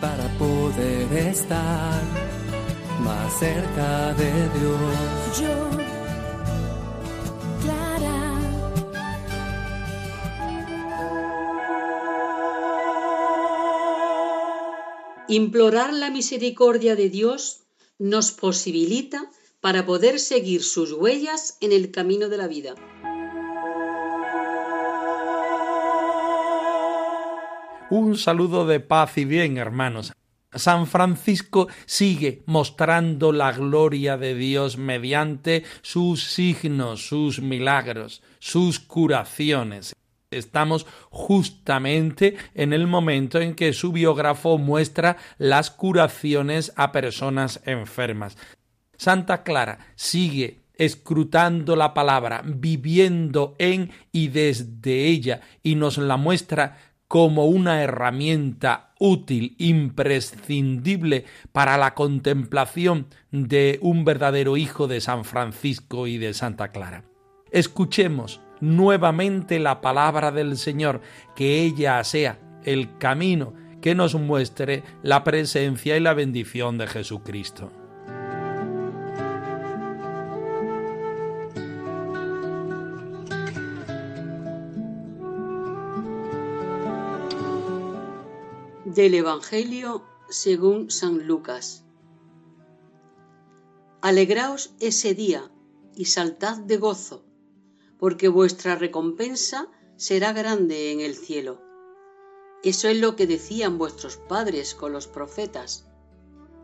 Para poder estar más cerca de Dios. Yo, Clara. Implorar la misericordia de Dios nos posibilita para poder seguir sus huellas en el camino de la vida. Un saludo de paz y bien, hermanos. San Francisco sigue mostrando la gloria de Dios mediante sus signos, sus milagros, sus curaciones. Estamos justamente en el momento en que su biógrafo muestra las curaciones a personas enfermas. Santa Clara sigue escrutando la palabra, viviendo en y desde ella, y nos la muestra como una herramienta útil, imprescindible para la contemplación de un verdadero hijo de San Francisco y de Santa Clara. Escuchemos nuevamente la palabra del Señor, que ella sea el camino que nos muestre la presencia y la bendición de Jesucristo. Del Evangelio según San Lucas. Alegraos ese día y saltad de gozo, porque vuestra recompensa será grande en el cielo. Eso es lo que decían vuestros padres con los profetas.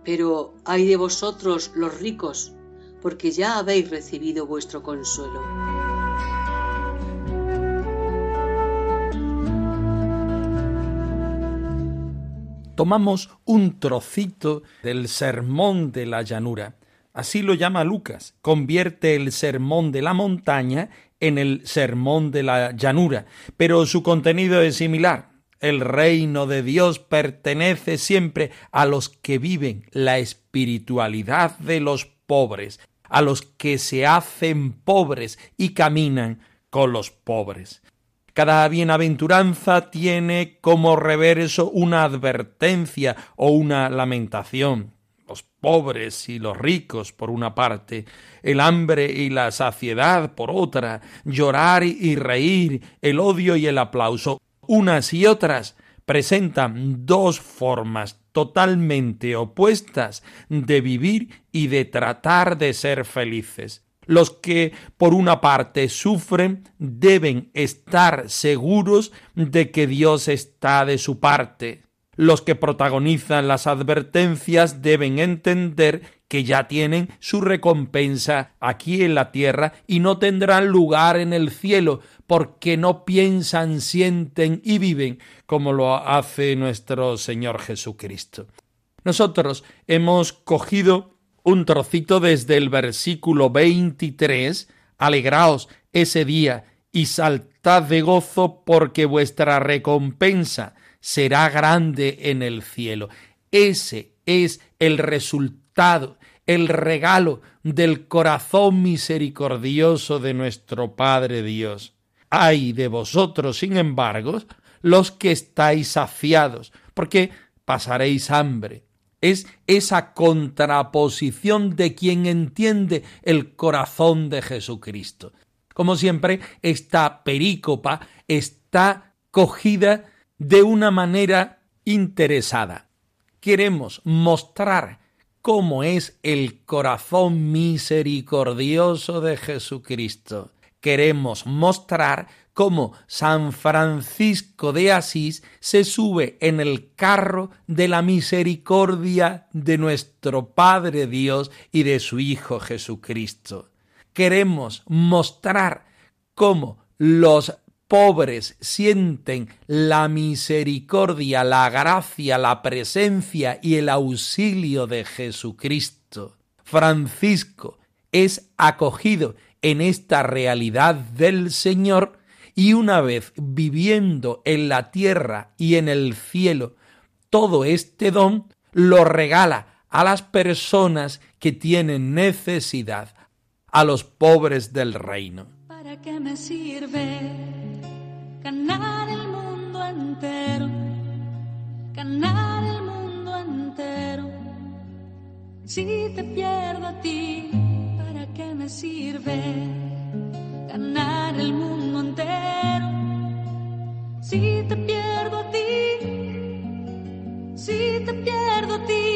Pero ay de vosotros los ricos, porque ya habéis recibido vuestro consuelo. Tomamos un trocito del sermón de la llanura. Así lo llama Lucas. Convierte el sermón de la montaña en el sermón de la llanura, pero su contenido es similar. El reino de Dios pertenece siempre a los que viven la espiritualidad de los pobres, a los que se hacen pobres y caminan con los pobres. Cada bienaventuranza tiene como reverso una advertencia o una lamentación. Los pobres y los ricos por una parte, el hambre y la saciedad por otra, llorar y reír, el odio y el aplauso, unas y otras presentan dos formas totalmente opuestas de vivir y de tratar de ser felices. Los que por una parte sufren deben estar seguros de que Dios está de su parte. Los que protagonizan las advertencias deben entender que ya tienen su recompensa aquí en la tierra y no tendrán lugar en el cielo, porque no piensan, sienten y viven como lo hace nuestro Señor Jesucristo. Nosotros hemos cogido un trocito desde el versículo 23, Alegraos ese día y saltad de gozo porque vuestra recompensa será grande en el cielo. Ese es el resultado, el regalo del corazón misericordioso de nuestro Padre Dios. Ay de vosotros, sin embargo, los que estáis saciados, porque pasaréis hambre es esa contraposición de quien entiende el corazón de Jesucristo. Como siempre, esta perícopa está cogida de una manera interesada. Queremos mostrar cómo es el corazón misericordioso de Jesucristo. Queremos mostrar cómo San Francisco de Asís se sube en el carro de la misericordia de nuestro Padre Dios y de su Hijo Jesucristo. Queremos mostrar cómo los pobres sienten la misericordia, la gracia, la presencia y el auxilio de Jesucristo. Francisco es acogido en esta realidad del Señor y una vez viviendo en la tierra y en el cielo todo este don, lo regala a las personas que tienen necesidad, a los pobres del reino. ¿Para qué me sirve ganar el mundo entero? Ganar el mundo entero. Si te pierdo a ti, ¿para qué me sirve ganar el mundo entero? Si te pierdo a ti, si te pierdo a ti,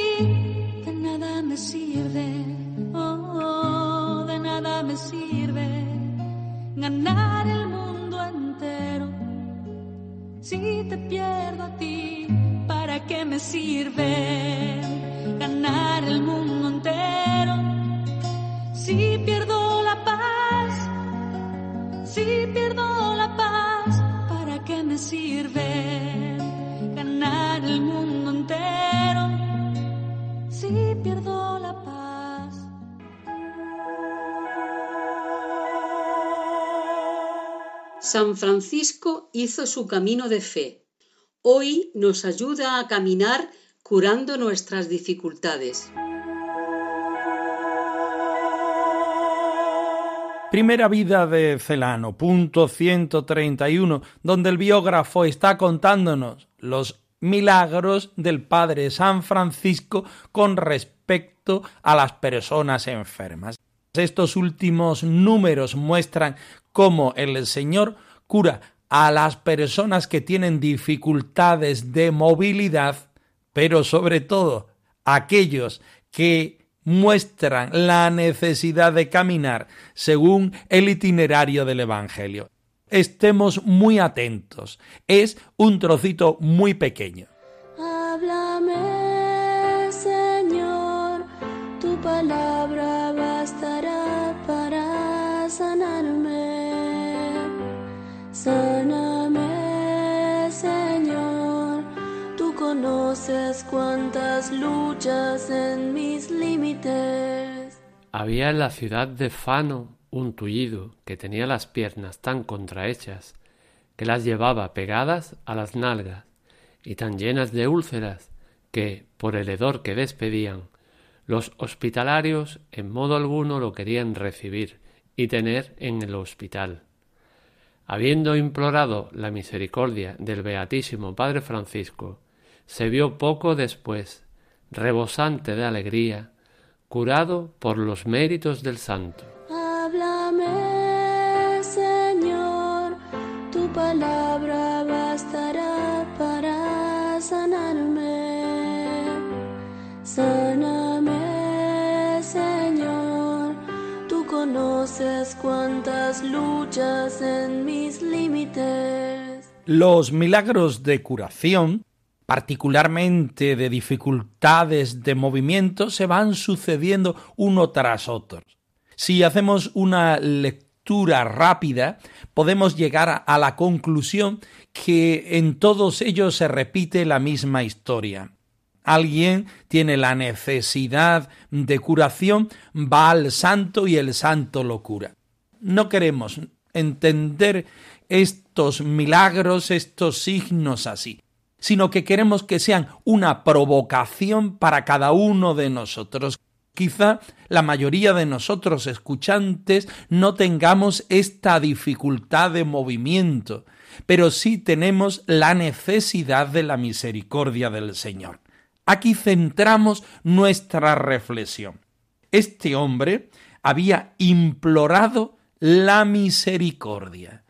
de nada me sirve. Oh, de nada me sirve ganar el mundo entero. Si te pierdo a ti, ¿para qué me sirve ganar el mundo entero? Si pierdo si pierdo la paz, ¿para qué me sirve ganar el mundo entero? Si pierdo la paz. San Francisco hizo su camino de fe. Hoy nos ayuda a caminar curando nuestras dificultades. Primera vida de Celano, punto 131, donde el biógrafo está contándonos los milagros del Padre San Francisco con respecto a las personas enfermas. Estos últimos números muestran cómo el Señor cura a las personas que tienen dificultades de movilidad, pero sobre todo aquellos que muestran la necesidad de caminar según el itinerario del Evangelio. Estemos muy atentos. Es un trocito muy pequeño. Háblame, Señor, tu palabra luchas en mis límites. Había en la ciudad de Fano un tullido que tenía las piernas tan contrahechas que las llevaba pegadas a las nalgas y tan llenas de úlceras que, por el hedor que despedían, los hospitalarios en modo alguno lo querían recibir y tener en el hospital. Habiendo implorado la misericordia del Beatísimo Padre Francisco, se vio poco después, rebosante de alegría, curado por los méritos del santo. Háblame, Señor, tu palabra bastará para sanarme. Sáname, Señor, tú conoces cuántas luchas en mis límites. Los milagros de curación, particularmente de dificultades de movimiento, se van sucediendo uno tras otro. Si hacemos una lectura rápida, podemos llegar a la conclusión que en todos ellos se repite la misma historia. Alguien tiene la necesidad de curación, va al santo y el santo lo cura. No queremos entender estos milagros, estos signos así, sino que queremos que sean una provocación para cada uno de nosotros. Quizá la mayoría de nosotros escuchantes no tengamos esta dificultad de movimiento, pero sí tenemos la necesidad de la misericordia del Señor. Aquí centramos nuestra reflexión. Este hombre había implorado la misericordia.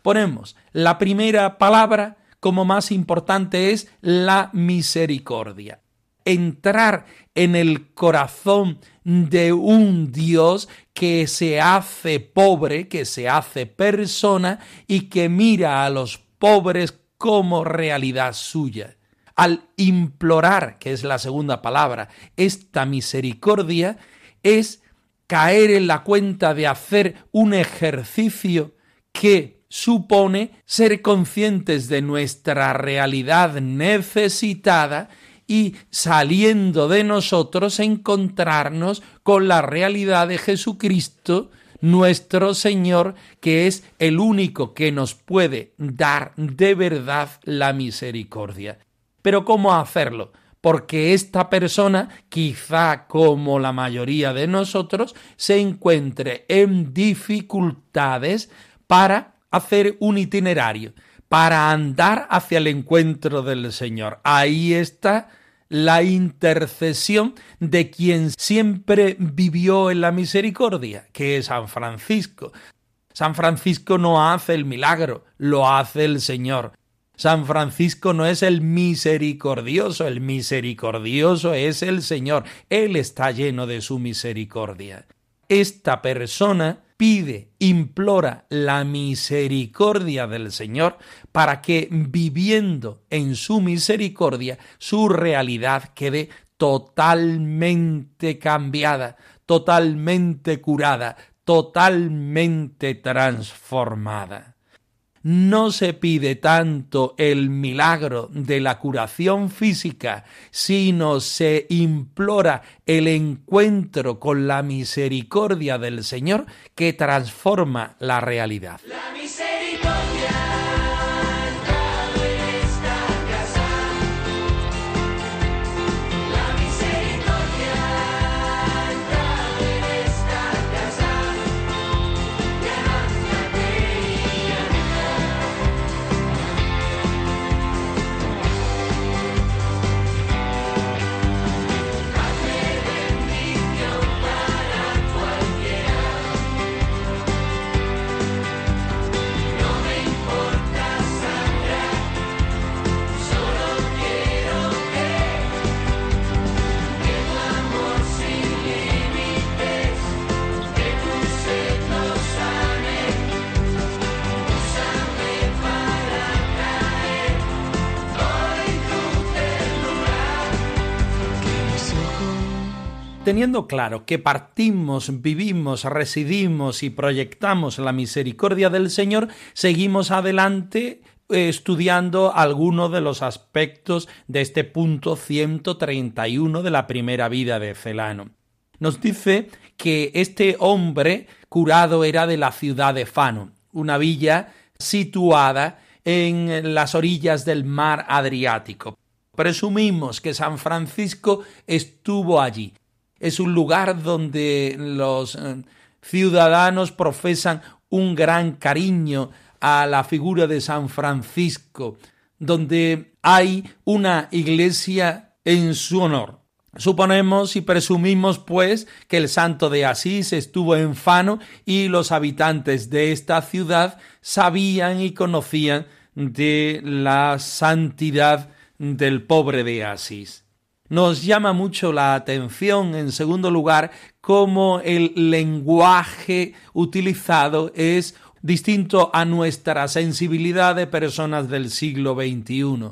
Ponemos la primera palabra como más importante es la misericordia. Entrar en el corazón de un Dios que se hace pobre, que se hace persona y que mira a los pobres como realidad suya. Al implorar, que es la segunda palabra, esta misericordia, es caer en la cuenta de hacer un ejercicio que supone ser conscientes de nuestra realidad necesitada y saliendo de nosotros encontrarnos con la realidad de Jesucristo, nuestro Señor, que es el único que nos puede dar de verdad la misericordia. Pero ¿cómo hacerlo? Porque esta persona, quizá como la mayoría de nosotros, se encuentre en dificultades para hacer un itinerario, para andar hacia el encuentro del Señor. Ahí está la intercesión de quien siempre vivió en la misericordia, que es San Francisco. San Francisco no hace el milagro, lo hace el Señor. San Francisco no es el misericordioso, el misericordioso es el Señor. Él está lleno de su misericordia. Esta persona pide, implora la misericordia del Señor para que viviendo en su misericordia su realidad quede totalmente cambiada, totalmente curada, totalmente transformada no se pide tanto el milagro de la curación física, sino se implora el encuentro con la misericordia del Señor que transforma la realidad. Teniendo claro que partimos, vivimos, residimos y proyectamos la misericordia del Señor, seguimos adelante eh, estudiando algunos de los aspectos de este punto 131 de la primera vida de Celano. Nos dice que este hombre curado era de la ciudad de Fano, una villa situada en las orillas del mar Adriático. Presumimos que San Francisco estuvo allí es un lugar donde los eh, ciudadanos profesan un gran cariño a la figura de San Francisco, donde hay una iglesia en su honor. Suponemos y presumimos, pues, que el santo de Asís estuvo en Fano y los habitantes de esta ciudad sabían y conocían de la santidad del pobre de Asís. Nos llama mucho la atención, en segundo lugar, cómo el lenguaje utilizado es distinto a nuestra sensibilidad de personas del siglo XXI.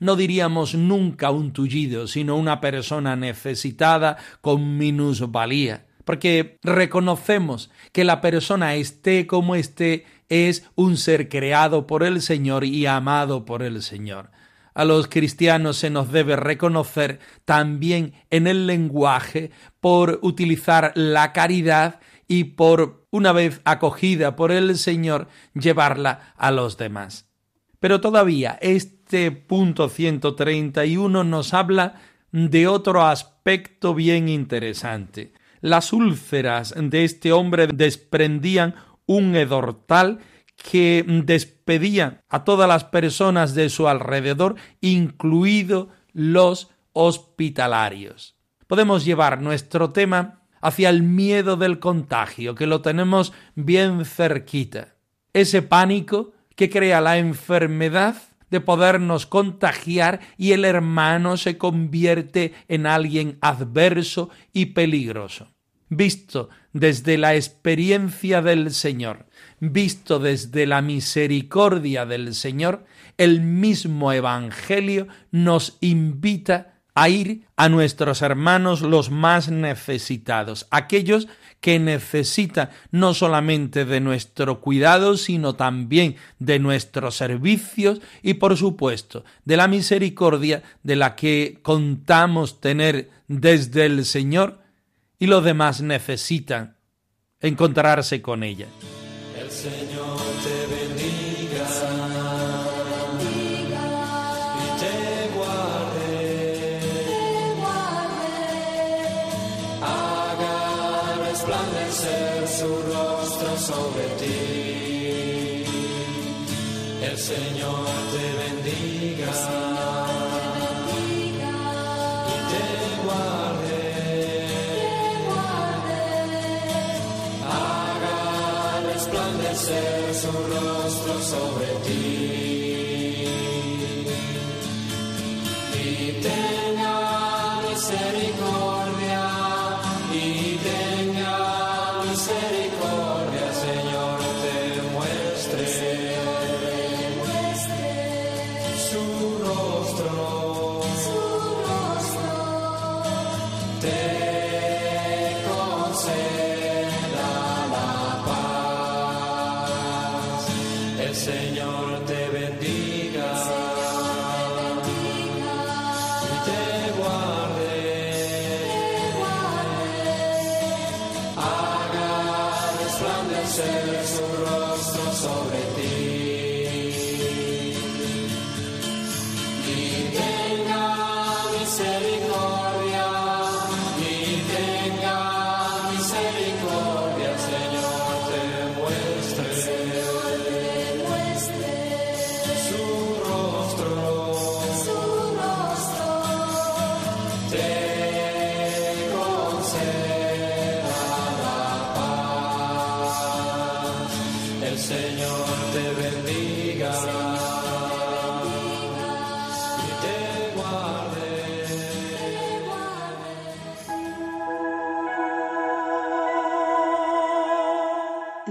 No diríamos nunca un tullido, sino una persona necesitada con minusvalía, porque reconocemos que la persona esté como esté es un ser creado por el Señor y amado por el Señor a los cristianos se nos debe reconocer también en el lenguaje por utilizar la caridad y por, una vez acogida por el Señor, llevarla a los demás. Pero todavía este punto 131 nos habla de otro aspecto bien interesante. Las úlceras de este hombre desprendían un hedor tal que despedía a todas las personas de su alrededor, incluidos los hospitalarios. Podemos llevar nuestro tema hacia el miedo del contagio, que lo tenemos bien cerquita. Ese pánico que crea la enfermedad de podernos contagiar y el hermano se convierte en alguien adverso y peligroso. Visto desde la experiencia del Señor, visto desde la misericordia del Señor, el mismo Evangelio nos invita a ir a nuestros hermanos los más necesitados, aquellos que necesitan no solamente de nuestro cuidado, sino también de nuestros servicios y por supuesto de la misericordia de la que contamos tener desde el Señor y los demás necesitan encontrarse con ella. El Señor te bendiga y te guarde, haga resplandecer su rostro sobre ti. El Señor te bendiga su rostro sobre ti. Y tenga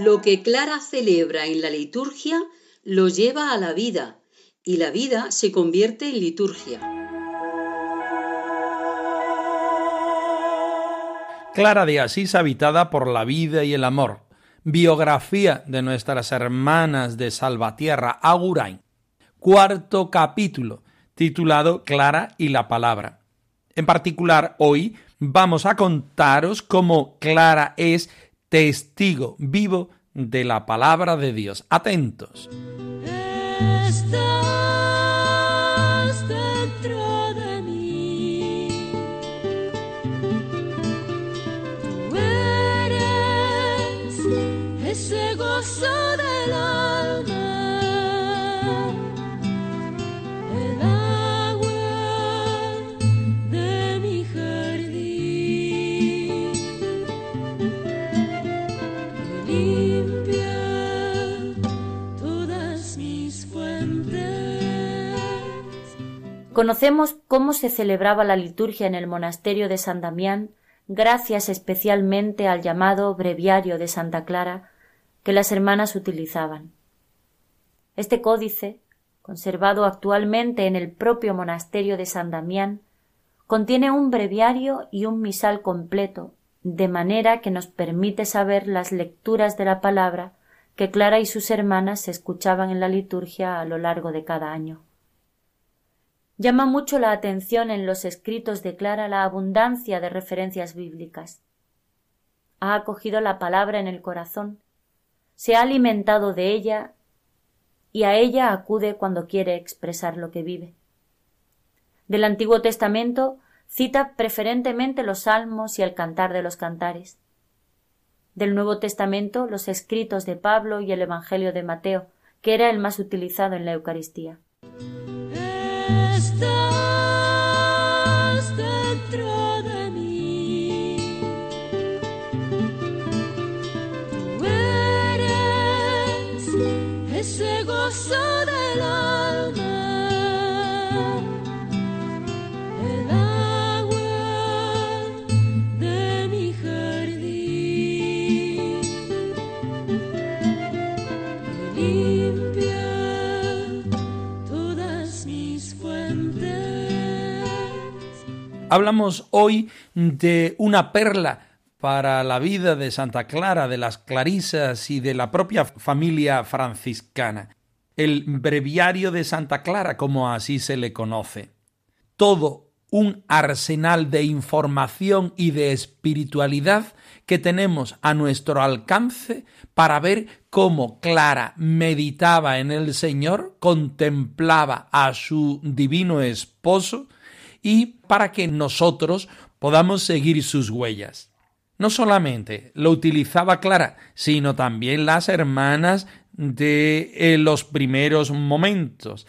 Lo que Clara celebra en la liturgia lo lleva a la vida y la vida se convierte en liturgia. Clara de Asís habitada por la vida y el amor. Biografía de nuestras hermanas de Salvatierra, Agurain. Cuarto capítulo, titulado Clara y la palabra. En particular, hoy vamos a contaros cómo Clara es testigo vivo de la palabra de Dios. Atentos. Conocemos cómo se celebraba la liturgia en el monasterio de San Damián, gracias especialmente al llamado Breviario de Santa Clara que las hermanas utilizaban. Este códice, conservado actualmente en el propio monasterio de San Damián, contiene un breviario y un misal completo, de manera que nos permite saber las lecturas de la palabra que Clara y sus hermanas escuchaban en la liturgia a lo largo de cada año. Llama mucho la atención en los escritos de Clara la abundancia de referencias bíblicas. Ha acogido la palabra en el corazón, se ha alimentado de ella y a ella acude cuando quiere expresar lo que vive. Del Antiguo Testamento cita preferentemente los salmos y el cantar de los cantares. Del Nuevo Testamento los escritos de Pablo y el Evangelio de Mateo, que era el más utilizado en la Eucaristía. Hablamos hoy de una perla para la vida de Santa Clara, de las Clarisas y de la propia familia franciscana, el breviario de Santa Clara, como así se le conoce. Todo un arsenal de información y de espiritualidad que tenemos a nuestro alcance para ver cómo Clara meditaba en el Señor, contemplaba a su divino esposo y para que nosotros podamos seguir sus huellas. No solamente lo utilizaba Clara, sino también las hermanas de eh, los primeros momentos.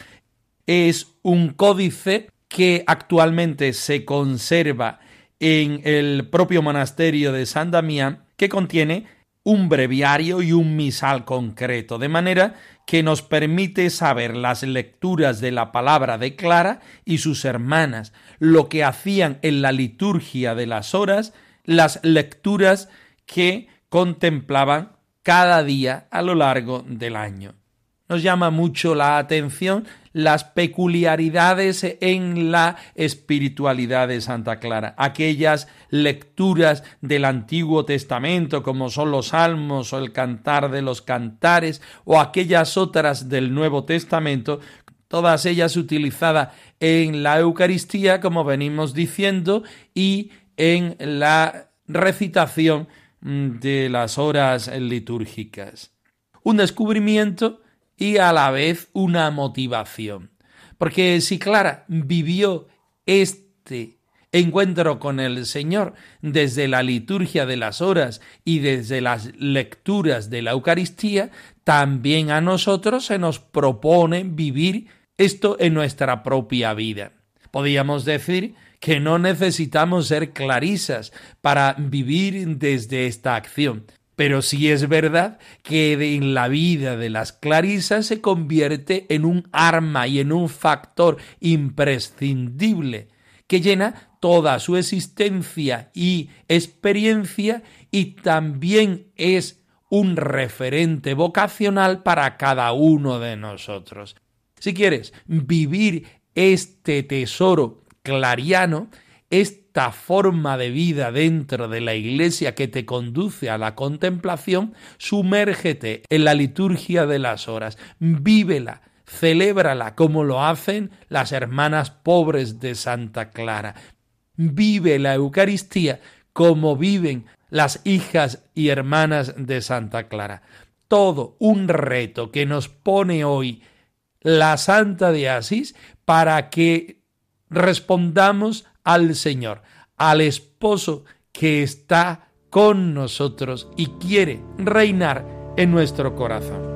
Es un códice que actualmente se conserva en el propio monasterio de San Damián, que contiene un breviario y un misal concreto, de manera que nos permite saber las lecturas de la palabra de Clara y sus hermanas, lo que hacían en la liturgia de las horas, las lecturas que contemplaban cada día a lo largo del año. Nos llama mucho la atención las peculiaridades en la espiritualidad de Santa Clara, aquellas lecturas del Antiguo Testamento como son los Salmos o el Cantar de los Cantares o aquellas otras del Nuevo Testamento, todas ellas utilizadas en la Eucaristía, como venimos diciendo, y en la recitación mm, de las horas litúrgicas. Un descubrimiento y a la vez una motivación. Porque si Clara vivió este encuentro con el Señor desde la liturgia de las horas y desde las lecturas de la Eucaristía, también a nosotros se nos propone vivir esto en nuestra propia vida. Podríamos decir que no necesitamos ser clarisas para vivir desde esta acción, pero sí es verdad que en la vida de las clarisas se convierte en un arma y en un factor imprescindible que llena toda su existencia y experiencia y también es un referente vocacional para cada uno de nosotros. Si quieres vivir este tesoro clariano, esta forma de vida dentro de la iglesia que te conduce a la contemplación, sumérgete en la liturgia de las horas, vívela, celébrala como lo hacen las hermanas pobres de Santa Clara. Vive la Eucaristía como viven las hijas y hermanas de Santa Clara. Todo un reto que nos pone hoy la Santa de Asís para que respondamos al Señor, al esposo que está con nosotros y quiere reinar en nuestro corazón.